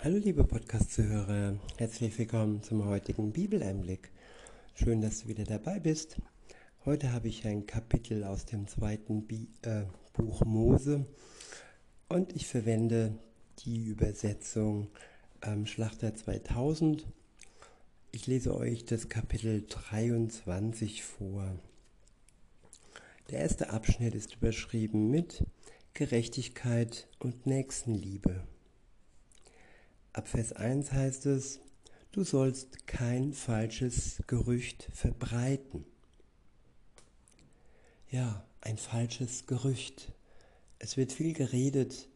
Hallo liebe Podcast-Zuhörer, herzlich willkommen zum heutigen Bibeleinblick. Schön, dass du wieder dabei bist. Heute habe ich ein Kapitel aus dem zweiten Bi äh, Buch Mose und ich verwende die Übersetzung ähm, Schlachter 2000. Ich lese euch das Kapitel 23 vor. Der erste Abschnitt ist überschrieben mit Gerechtigkeit und Nächstenliebe. Ab Vers 1 heißt es, du sollst kein falsches Gerücht verbreiten. Ja, ein falsches Gerücht. Es wird viel geredet,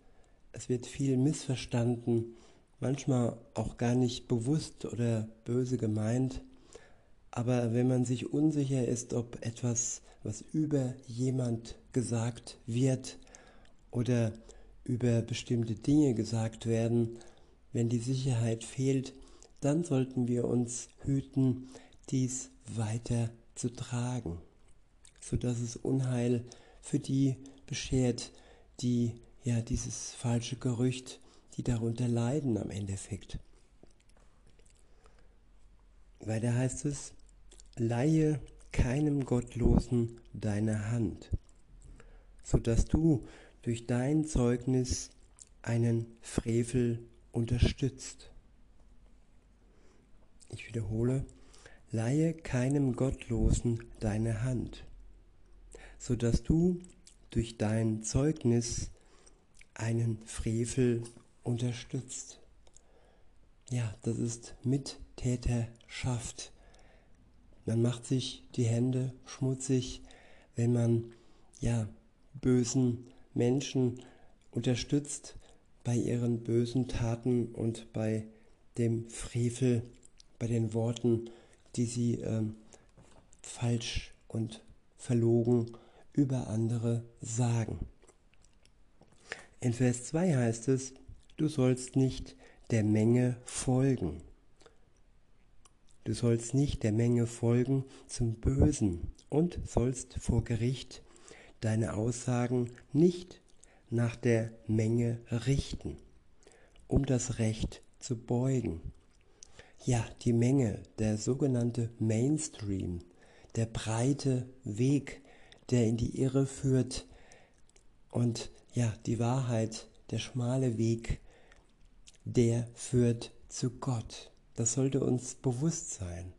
es wird viel missverstanden, manchmal auch gar nicht bewusst oder böse gemeint. Aber wenn man sich unsicher ist, ob etwas, was über jemand gesagt wird oder über bestimmte Dinge gesagt werden, wenn die Sicherheit fehlt, dann sollten wir uns hüten, dies weiter zu tragen, sodass es Unheil für die beschert, die ja dieses falsche Gerücht, die darunter leiden am Endeffekt. Weiter heißt es, leihe keinem Gottlosen deine Hand, sodass du durch dein Zeugnis einen Frevel unterstützt. Ich wiederhole, leihe keinem Gottlosen deine Hand, so dass du durch dein Zeugnis einen Frevel unterstützt. Ja, das ist Mittäterschaft. Man macht sich die Hände schmutzig, wenn man ja bösen Menschen unterstützt, bei ihren bösen Taten und bei dem Frevel, bei den Worten, die sie ähm, falsch und verlogen über andere sagen. In Vers 2 heißt es, du sollst nicht der Menge folgen. Du sollst nicht der Menge folgen zum Bösen und sollst vor Gericht deine Aussagen nicht nach der Menge richten, um das Recht zu beugen. Ja, die Menge, der sogenannte Mainstream, der breite Weg, der in die Irre führt und ja, die Wahrheit, der schmale Weg, der führt zu Gott. Das sollte uns bewusst sein.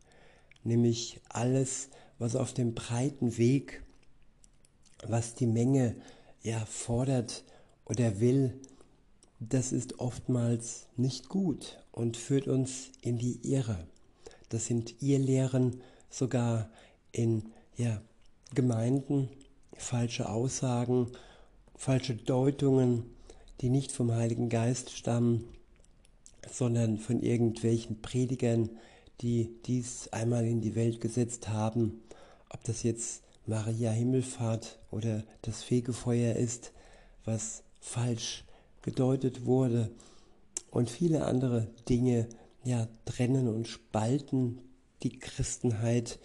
Nämlich alles, was auf dem breiten Weg, was die Menge ja, fordert oder will, das ist oftmals nicht gut und führt uns in die Irre. Das sind Irrlehren sogar in ja, Gemeinden, falsche Aussagen, falsche Deutungen, die nicht vom Heiligen Geist stammen, sondern von irgendwelchen Predigern, die dies einmal in die Welt gesetzt haben. Ob das jetzt Maria Himmelfahrt oder das Fegefeuer ist, was falsch gedeutet wurde und viele andere Dinge ja trennen und spalten die Christenheit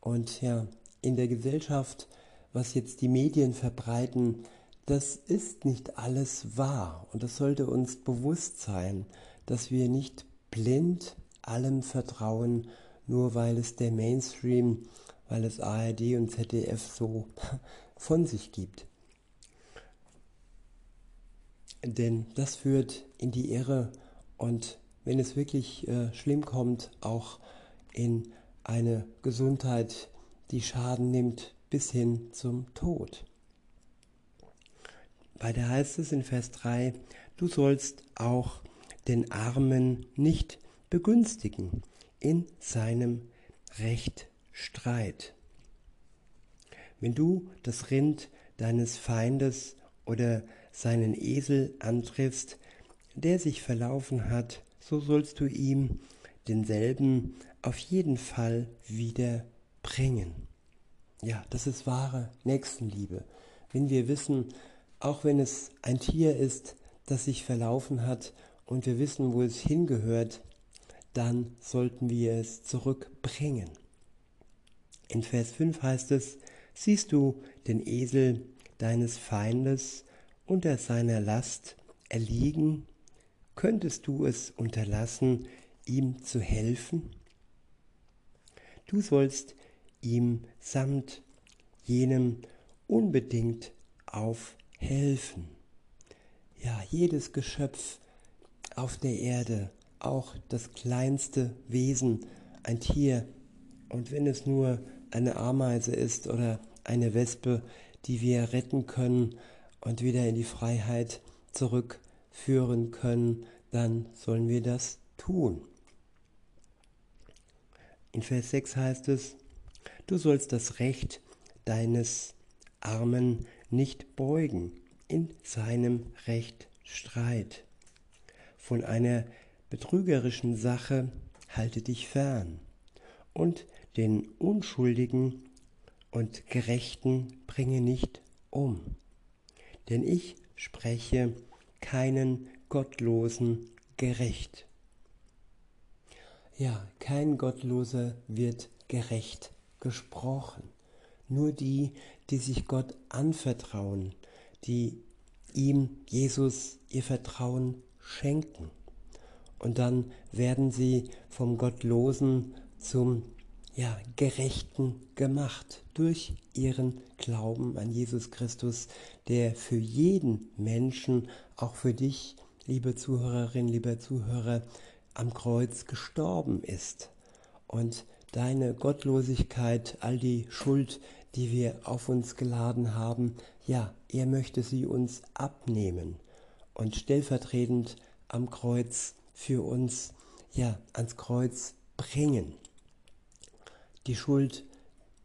und ja in der Gesellschaft, was jetzt die Medien verbreiten, das ist nicht alles wahr und das sollte uns bewusst sein, dass wir nicht blind allem vertrauen, nur weil es der Mainstream weil es ARD und ZDF so von sich gibt. Denn das führt in die Irre und wenn es wirklich äh, schlimm kommt, auch in eine Gesundheit, die Schaden nimmt bis hin zum Tod. Weiter heißt es in Vers 3, du sollst auch den Armen nicht begünstigen in seinem Recht Streit. Wenn du das Rind deines Feindes oder seinen Esel antriffst, der sich verlaufen hat, so sollst du ihm denselben auf jeden Fall wieder bringen. Ja, das ist wahre Nächstenliebe. Wenn wir wissen, auch wenn es ein Tier ist, das sich verlaufen hat und wir wissen, wo es hingehört, dann sollten wir es zurückbringen. In Vers 5 heißt es, siehst du den Esel deines Feindes unter seiner Last erliegen, könntest du es unterlassen, ihm zu helfen? Du sollst ihm samt jenem unbedingt aufhelfen. Ja, jedes Geschöpf auf der Erde, auch das kleinste Wesen, ein Tier, und wenn es nur eine Ameise ist oder eine Wespe, die wir retten können und wieder in die Freiheit zurückführen können, dann sollen wir das tun. In Vers 6 heißt es, du sollst das Recht deines Armen nicht beugen, in seinem Recht Streit. Von einer betrügerischen Sache halte dich fern und den Unschuldigen und Gerechten bringe nicht um. Denn ich spreche keinen Gottlosen gerecht. Ja, kein Gottloser wird gerecht gesprochen. Nur die, die sich Gott anvertrauen, die ihm, Jesus, ihr Vertrauen schenken. Und dann werden sie vom Gottlosen zum ja, Gerechten gemacht durch ihren Glauben an Jesus Christus, der für jeden Menschen, auch für dich, liebe Zuhörerin, lieber Zuhörer, am Kreuz gestorben ist. Und deine Gottlosigkeit, all die Schuld, die wir auf uns geladen haben, ja, er möchte sie uns abnehmen und stellvertretend am Kreuz für uns, ja, ans Kreuz bringen. Die Schuld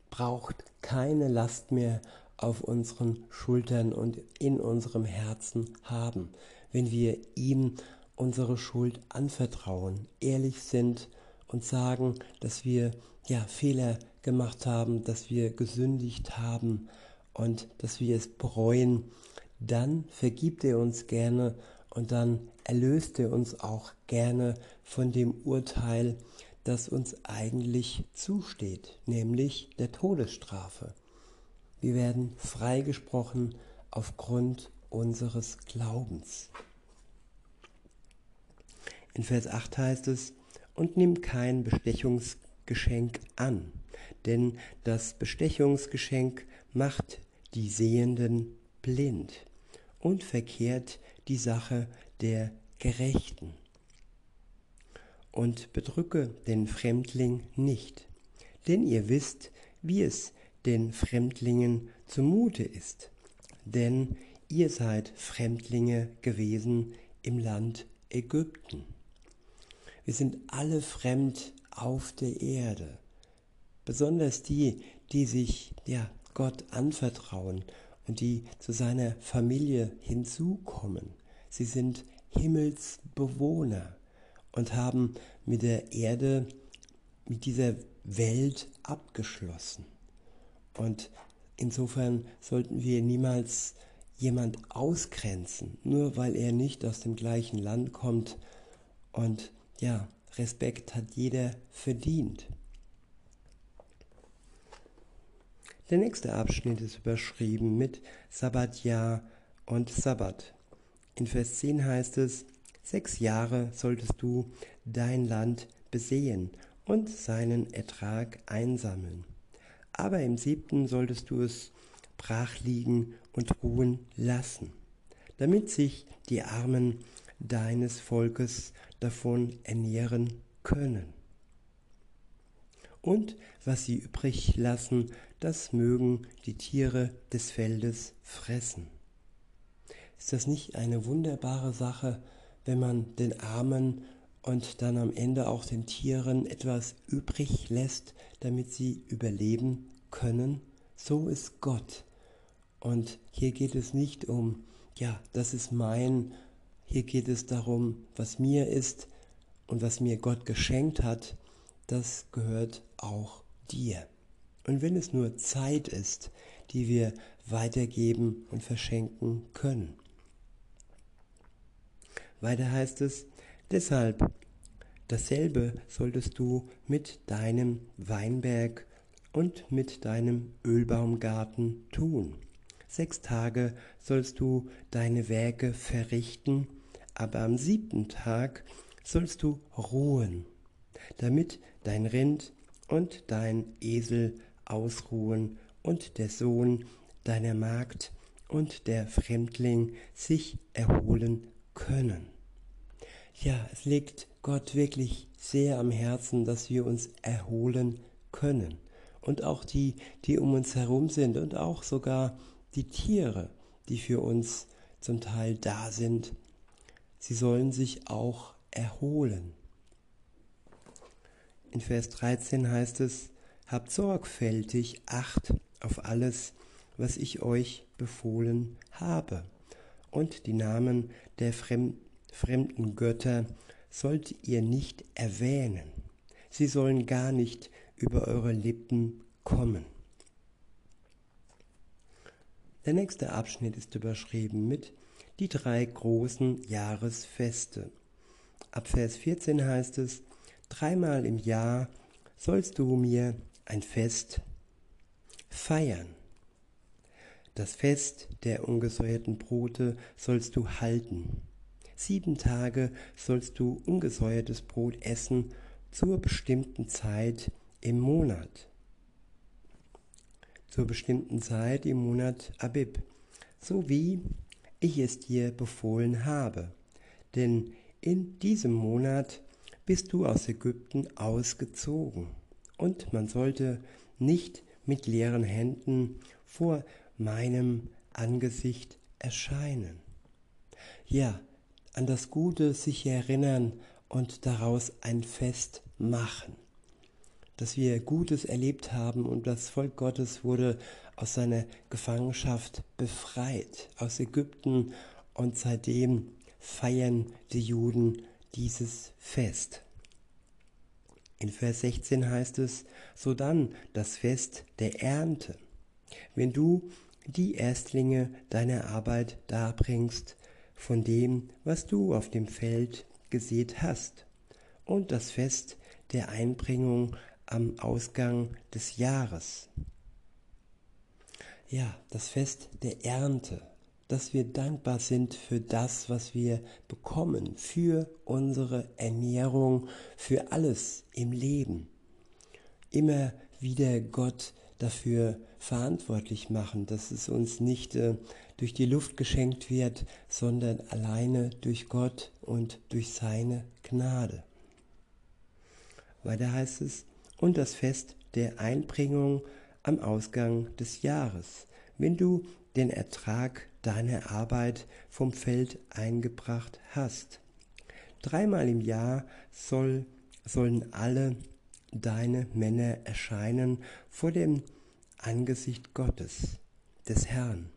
braucht keine Last mehr auf unseren Schultern und in unserem Herzen haben, wenn wir ihm unsere Schuld anvertrauen, ehrlich sind und sagen, dass wir ja Fehler gemacht haben, dass wir gesündigt haben und dass wir es bereuen, dann vergibt er uns gerne und dann erlöst er uns auch gerne von dem Urteil, das uns eigentlich zusteht, nämlich der Todesstrafe. Wir werden freigesprochen aufgrund unseres Glaubens. In Vers 8 heißt es, und nimm kein Bestechungsgeschenk an, denn das Bestechungsgeschenk macht die Sehenden blind und verkehrt die Sache der Gerechten. Und bedrücke den Fremdling nicht, denn ihr wisst, wie es den Fremdlingen zumute ist, denn ihr seid Fremdlinge gewesen im Land Ägypten. Wir sind alle fremd auf der Erde. Besonders die, die sich ja, Gott anvertrauen und die zu seiner Familie hinzukommen. Sie sind Himmelsbewohner und haben mit der Erde, mit dieser Welt abgeschlossen. Und insofern sollten wir niemals jemand ausgrenzen, nur weil er nicht aus dem gleichen Land kommt und ja, Respekt hat jeder verdient. Der nächste Abschnitt ist überschrieben mit Sabbatjahr und Sabbat. In Vers 10 heißt es, sechs Jahre solltest du dein Land besehen und seinen Ertrag einsammeln. Aber im siebten solltest du es brach liegen und ruhen lassen, damit sich die Armen deines Volkes davon ernähren können. Und was sie übrig lassen, das mögen die Tiere des Feldes fressen. Ist das nicht eine wunderbare Sache, wenn man den Armen und dann am Ende auch den Tieren etwas übrig lässt, damit sie überleben können? So ist Gott. Und hier geht es nicht um, ja, das ist mein hier geht es darum, was mir ist und was mir Gott geschenkt hat, das gehört auch dir. Und wenn es nur Zeit ist, die wir weitergeben und verschenken können. Weiter heißt es, deshalb dasselbe solltest du mit deinem Weinberg und mit deinem Ölbaumgarten tun. Sechs Tage sollst du deine Werke verrichten aber am siebten Tag sollst du ruhen, damit dein Rind und dein Esel ausruhen und der Sohn deiner Magd und der Fremdling sich erholen können. Ja, es liegt Gott wirklich sehr am Herzen, dass wir uns erholen können. Und auch die, die um uns herum sind und auch sogar die Tiere, die für uns zum Teil da sind, sie sollen sich auch erholen. In Vers 13 heißt es, habt sorgfältig Acht auf alles, was ich euch befohlen habe. Und die Namen der fremden Götter sollt ihr nicht erwähnen. Sie sollen gar nicht über eure Lippen kommen. Der nächste Abschnitt ist überschrieben mit die drei großen Jahresfeste. Ab Vers 14 heißt es, dreimal im Jahr sollst du mir ein Fest feiern. Das Fest der ungesäuerten Brote sollst du halten. Sieben Tage sollst du ungesäuertes Brot essen zur bestimmten Zeit im Monat. Zur bestimmten Zeit im Monat Abib, so wie ich es dir befohlen habe. Denn in diesem Monat bist du aus Ägypten ausgezogen. Und man sollte nicht mit leeren Händen vor meinem Angesicht erscheinen. Ja, an das Gute sich erinnern und daraus ein Fest machen. Dass wir Gutes erlebt haben und das Volk Gottes wurde aus seiner Gefangenschaft befreit aus Ägypten und seitdem feiern die Juden dieses Fest. In Vers 16 heißt es, so dann das Fest der Ernte, wenn du die Erstlinge deiner Arbeit darbringst von dem, was du auf dem Feld gesät hast, und das Fest der Einbringung am Ausgang des Jahres. Ja, das Fest der Ernte, dass wir dankbar sind für das, was wir bekommen, für unsere Ernährung, für alles im Leben. Immer wieder Gott dafür verantwortlich machen, dass es uns nicht äh, durch die Luft geschenkt wird, sondern alleine durch Gott und durch seine Gnade. Weiter heißt es, und das Fest der Einbringung am Ausgang des Jahres, wenn du den Ertrag deiner Arbeit vom Feld eingebracht hast. Dreimal im Jahr soll, sollen alle deine Männer erscheinen vor dem Angesicht Gottes, des Herrn.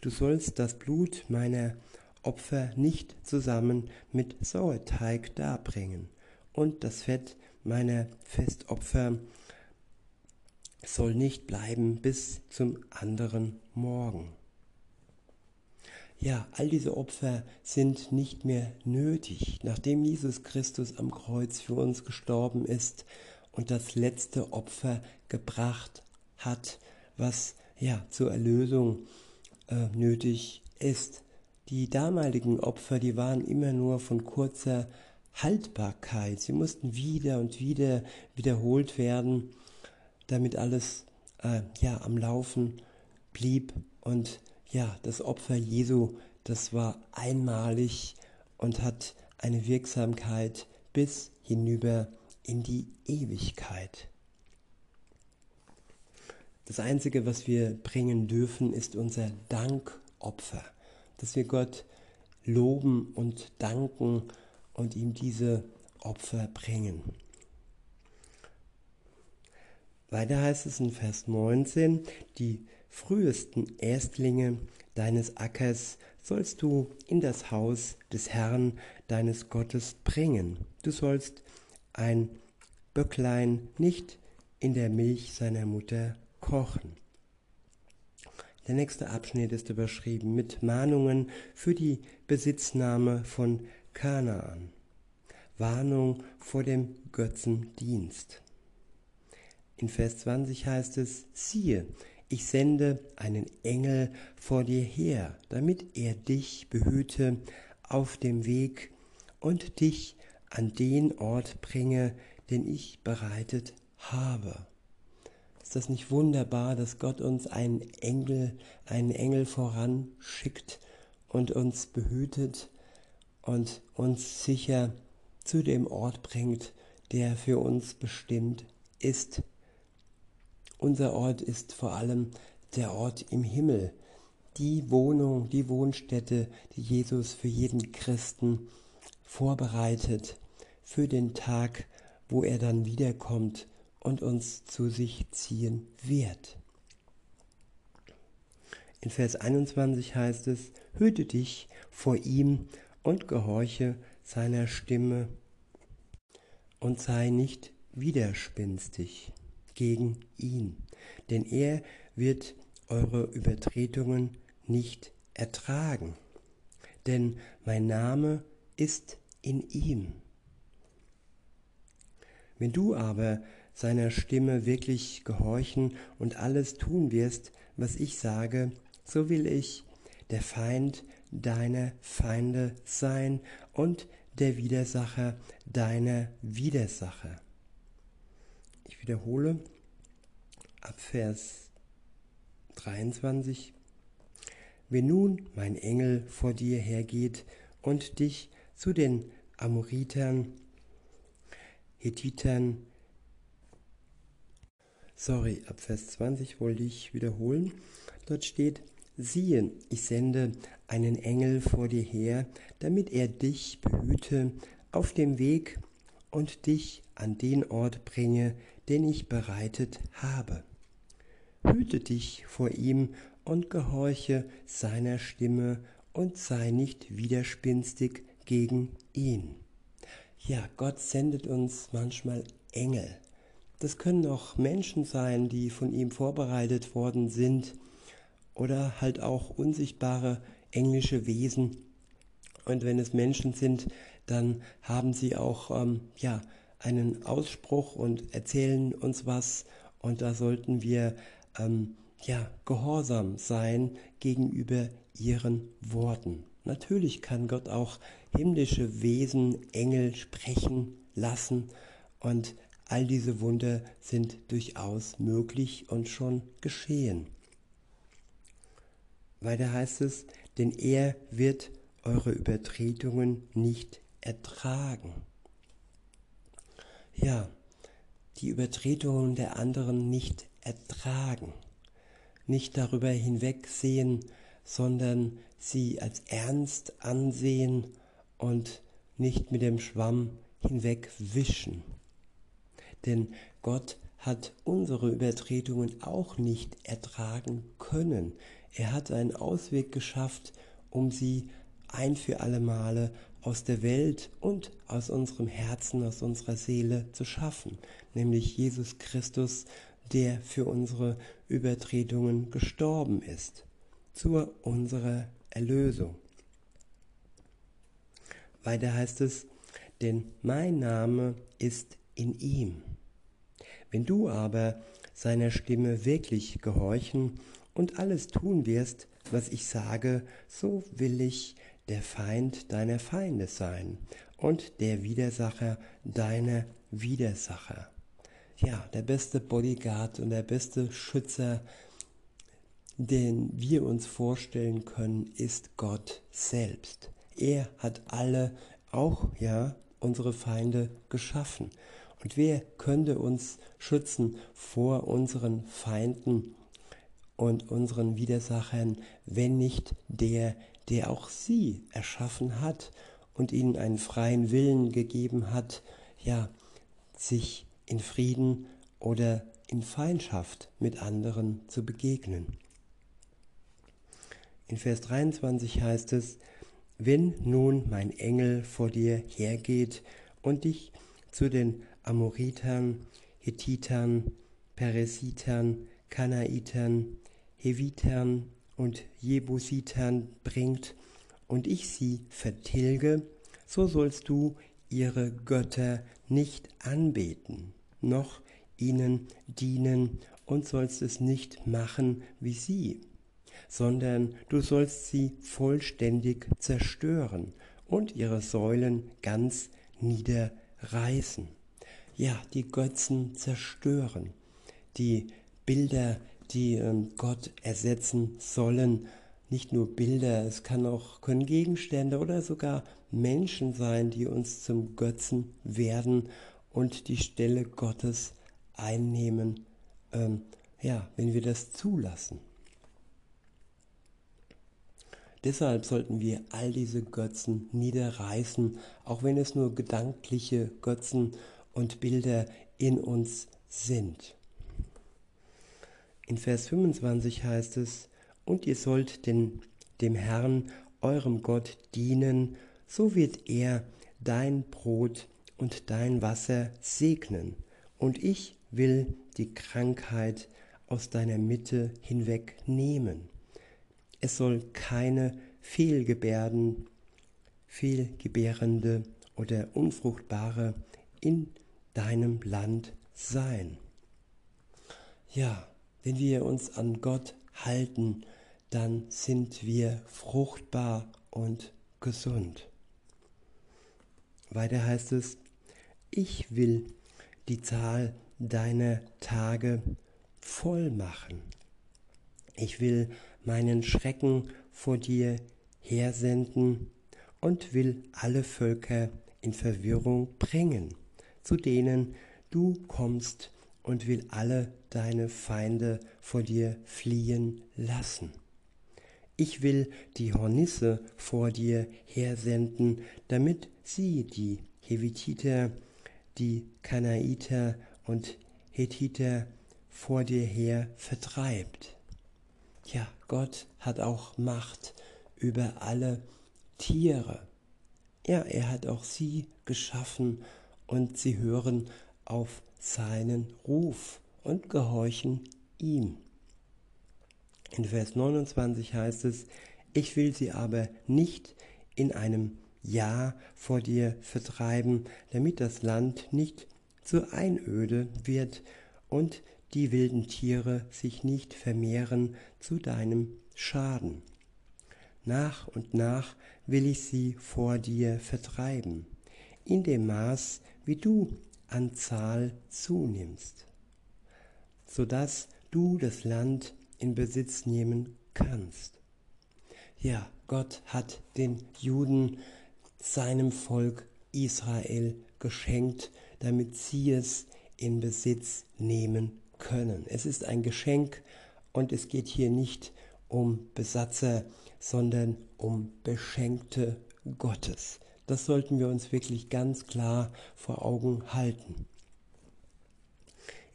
Du sollst das Blut meiner Opfer nicht zusammen mit Sauerteig darbringen, und das Fett meiner Festopfer soll nicht bleiben bis zum anderen Morgen. Ja, all diese Opfer sind nicht mehr nötig, nachdem Jesus Christus am Kreuz für uns gestorben ist und das letzte Opfer gebracht hat, was ja zur Erlösung äh, nötig ist. Die damaligen Opfer, die waren immer nur von kurzer Haltbarkeit. Sie mussten wieder und wieder wiederholt werden, damit alles äh, ja am Laufen blieb und ja, das Opfer Jesu, das war einmalig und hat eine Wirksamkeit bis hinüber in die Ewigkeit. Das Einzige, was wir bringen dürfen, ist unser Dankopfer, dass wir Gott loben und danken und ihm diese Opfer bringen. Weiter heißt es in Vers 19, die frühesten Erstlinge deines Ackers sollst du in das Haus des Herrn deines Gottes bringen. Du sollst ein Böcklein nicht in der Milch seiner Mutter kochen. Der nächste Abschnitt ist überschrieben mit Mahnungen für die Besitznahme von Kanaan. Warnung vor dem Götzendienst. In Vers 20 heißt es, siehe, ich sende einen Engel vor dir her, damit er dich behüte auf dem Weg und dich an den Ort bringe, den ich bereitet habe. Ist das nicht wunderbar, dass Gott uns einen Engel, einen Engel voranschickt und uns behütet und uns sicher zu dem Ort bringt, der für uns bestimmt ist. Unser Ort ist vor allem der Ort im Himmel, die Wohnung, die Wohnstätte, die Jesus für jeden Christen vorbereitet, für den Tag, wo er dann wiederkommt und uns zu sich ziehen wird. In Vers 21 heißt es, hüte dich vor ihm und gehorche seiner Stimme und sei nicht widerspinstig gegen ihn, denn er wird eure Übertretungen nicht ertragen, denn mein Name ist in ihm. Wenn du aber seiner Stimme wirklich gehorchen und alles tun wirst, was ich sage, so will ich der Feind deiner Feinde sein und der Widersacher deiner Widersacher. Ich wiederhole ab Vers 23. Wenn nun mein Engel vor dir hergeht und dich zu den Amoritern, Hethitern, sorry, ab Vers 20 wollte ich wiederholen. Dort steht, siehe, ich sende einen Engel vor dir her, damit er dich behüte auf dem Weg und dich an den Ort bringe, den ich bereitet habe. Hüte dich vor ihm und gehorche seiner Stimme und sei nicht widerspinstig gegen ihn. Ja, Gott sendet uns manchmal Engel. Das können auch Menschen sein, die von ihm vorbereitet worden sind oder halt auch unsichtbare englische Wesen. Und wenn es Menschen sind, dann haben sie auch ähm, ja, einen Ausspruch und erzählen uns was und da sollten wir ähm, ja, gehorsam sein gegenüber ihren Worten. Natürlich kann Gott auch himmlische Wesen, Engel sprechen lassen und all diese Wunder sind durchaus möglich und schon geschehen. Weiter heißt es, denn er wird eure Übertretungen nicht ertragen. Ja, die Übertretungen der anderen nicht ertragen, nicht darüber hinwegsehen, sondern sie als ernst ansehen und nicht mit dem Schwamm hinwegwischen. Denn Gott hat unsere Übertretungen auch nicht ertragen können. Er hat einen Ausweg geschafft, um sie ein für alle Male aus der Welt und aus unserem Herzen, aus unserer Seele zu schaffen, nämlich Jesus Christus, der für unsere Übertretungen gestorben ist, zu unserer Erlösung. Weiter heißt es, denn mein Name ist in ihm. Wenn du aber seiner Stimme wirklich gehorchen und alles tun wirst, was ich sage, so will ich der Feind deiner Feinde sein und der Widersacher deiner Widersacher. Ja, der beste Bodyguard und der beste Schützer, den wir uns vorstellen können, ist Gott selbst. Er hat alle, auch ja, unsere Feinde geschaffen. Und wer könnte uns schützen vor unseren Feinden und unseren Widersachern, wenn nicht der, der auch sie erschaffen hat und ihnen einen freien Willen gegeben hat, ja, sich in Frieden oder in Feindschaft mit anderen zu begegnen. In Vers 23 heißt es, wenn nun mein Engel vor dir hergeht und dich zu den Amoritern, Hethitern, Peresitern, Kanaitern, Hevitern und Jebusitern bringt und ich sie vertilge, so sollst du ihre Götter nicht anbeten, noch ihnen dienen und sollst es nicht machen wie sie, sondern du sollst sie vollständig zerstören und ihre Säulen ganz niederreißen. Ja, die Götzen zerstören, die Bilder, die ähm, Gott ersetzen sollen, nicht nur Bilder, es kann auch, können Gegenstände oder sogar Menschen sein, die uns zum Götzen werden und die Stelle Gottes einnehmen, ähm, ja, wenn wir das zulassen. Deshalb sollten wir all diese Götzen niederreißen, auch wenn es nur gedankliche Götzen und Bilder in uns sind. In Vers 25 heißt es, und ihr sollt den, dem Herrn, eurem Gott, dienen, so wird er dein Brot und dein Wasser segnen, und ich will die Krankheit aus deiner Mitte hinwegnehmen. Es soll keine Fehlgebärden, fehlgebärende oder unfruchtbare in deinem Land sein. Ja, wenn wir uns an Gott halten, dann sind wir fruchtbar und gesund. Weiter heißt es, ich will die Zahl deiner Tage voll machen. Ich will meinen Schrecken vor dir hersenden und will alle Völker in Verwirrung bringen, zu denen du kommst und will alle deine Feinde vor dir fliehen lassen. Ich will die Hornisse vor dir hersenden, damit sie die Hevititer, die Kanaiter und Hethiter vor dir her vertreibt. Ja, Gott hat auch Macht über alle Tiere. Ja, er hat auch sie geschaffen und sie hören auf seinen Ruf und gehorchen ihm. In Vers 29 heißt es, ich will sie aber nicht in einem Jahr vor dir vertreiben, damit das Land nicht zur Einöde wird und die wilden Tiere sich nicht vermehren zu deinem Schaden. Nach und nach will ich sie vor dir vertreiben, in dem Maß, wie du an Zahl zunimmst, so dass du das Land in Besitz nehmen kannst. Ja, Gott hat den Juden seinem Volk Israel geschenkt, damit sie es in Besitz nehmen können. Es ist ein Geschenk und es geht hier nicht um Besatzer, sondern um Beschenkte Gottes. Das sollten wir uns wirklich ganz klar vor Augen halten.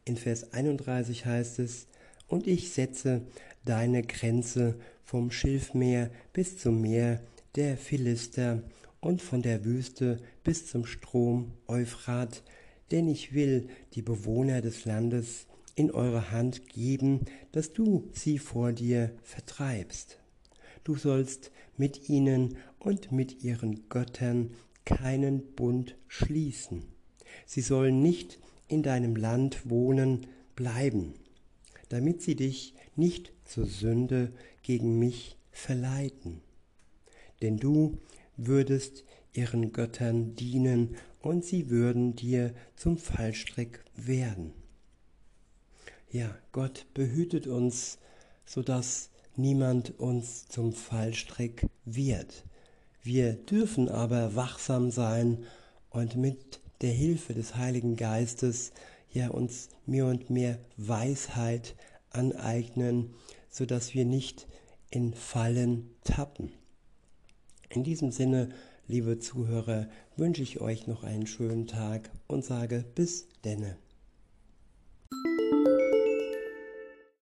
In Vers 31 heißt es, und ich setze deine Grenze vom Schilfmeer bis zum Meer der Philister und von der Wüste bis zum Strom Euphrat, denn ich will die Bewohner des Landes in eure Hand geben, dass du sie vor dir vertreibst. Du sollst mit ihnen und mit ihren Göttern keinen Bund schließen. Sie sollen nicht in deinem Land wohnen bleiben, damit sie dich nicht zur Sünde gegen mich verleiten. Denn du würdest ihren Göttern dienen und sie würden dir zum Fallstrick werden. Ja, Gott behütet uns, sodass niemand uns zum Fallstrick wird. Wir dürfen aber wachsam sein und mit der Hilfe des Heiligen Geistes ja uns mehr und mehr Weisheit aneignen, so dass wir nicht in Fallen tappen. In diesem Sinne, liebe Zuhörer, wünsche ich euch noch einen schönen Tag und sage bis denne.